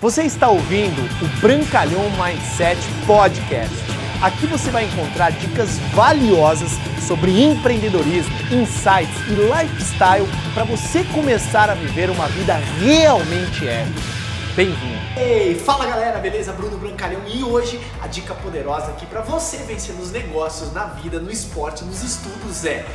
Você está ouvindo o Brancalhão Mindset Podcast. Aqui você vai encontrar dicas valiosas sobre empreendedorismo, insights e lifestyle para você começar a viver uma vida realmente épica. Bem-vindo! Ei, fala galera, beleza? Bruno Brancalhão e hoje a dica poderosa aqui para você vencer nos negócios, na vida, no esporte, nos estudos é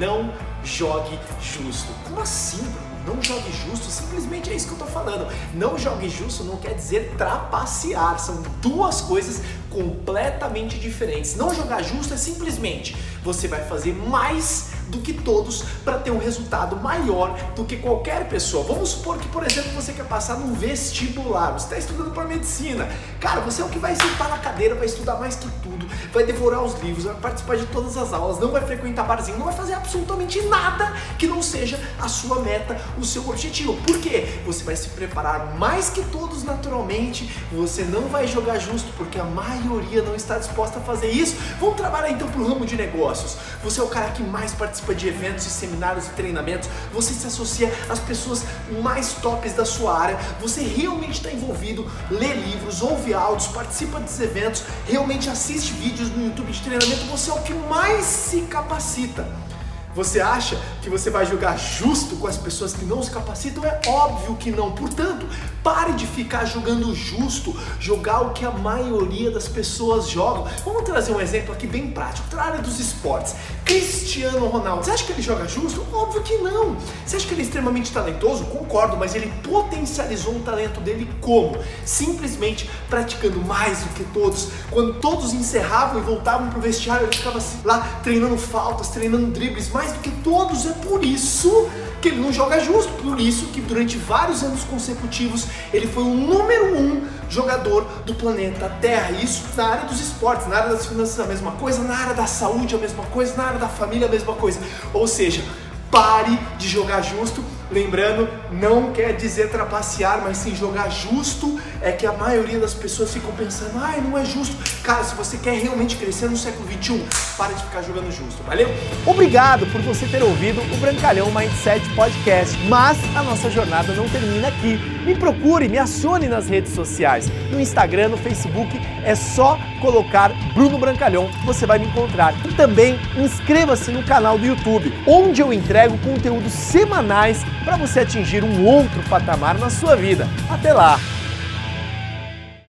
não jogue justo. Como assim? Não jogue justo, simplesmente é isso que eu tô falando. Não jogue justo não quer dizer trapacear, são duas coisas completamente diferentes. Não jogar justo é simplesmente você vai fazer mais do que todos para ter um resultado maior do que qualquer pessoa. Vamos supor que, por exemplo, você quer passar num vestibular, você está estudando para medicina. Cara, você é o que vai sentar na cadeira, vai estudar mais que tudo, vai devorar os livros, vai participar de todas as aulas, não vai frequentar barzinho, não vai fazer absolutamente nada que não seja a sua meta, o seu objetivo. Por quê? Você vai se preparar mais que todos naturalmente, você não vai jogar justo porque a maioria não está disposta a fazer isso. Vamos trabalhar então para o ramo de negócios. Você é o cara que mais participa de eventos e seminários e treinamentos, você se associa às pessoas mais tops da sua área, você realmente está envolvido, lê livros, ouve áudios, participa desses eventos, realmente assiste vídeos no YouTube de treinamento, você é o que mais se capacita. Você acha que você vai jogar justo com as pessoas que não se capacitam? É óbvio que não. Portanto, pare de ficar jogando justo, jogar o que a maioria das pessoas jogam. Vamos trazer um exemplo aqui bem prático, para a área dos esportes. Cristiano Ronaldo, você acha que ele joga justo? Óbvio que não. Você acha que ele é extremamente talentoso? Concordo, mas ele potencializou o talento dele como? Simplesmente praticando mais do que todos. Quando todos encerravam e voltavam para o vestiário, ele ficava assim, lá treinando faltas, treinando dribles, mais do que todos. É por isso que ele não joga justo. Por isso que durante vários anos consecutivos ele foi o número um jogador do planeta Terra. Isso na área dos esportes, na área das finanças a mesma coisa, na área da saúde a mesma coisa, na área da família a mesma coisa. Ou seja, pare de jogar justo. Lembrando, não quer dizer trapacear, mas sim jogar justo. É que a maioria das pessoas ficam pensando, ai, não é justo. Cara, se você quer realmente crescer no século 21, para de ficar jogando justo, valeu? Obrigado por você ter ouvido o Brancalhão Mindset Podcast. Mas a nossa jornada não termina aqui. Me procure, me acione nas redes sociais. No Instagram, no Facebook, é só colocar Bruno Brancalhão, você vai me encontrar. E também inscreva-se no canal do YouTube, onde eu entrego conteúdos semanais para você atingir um outro patamar na sua vida. Até lá!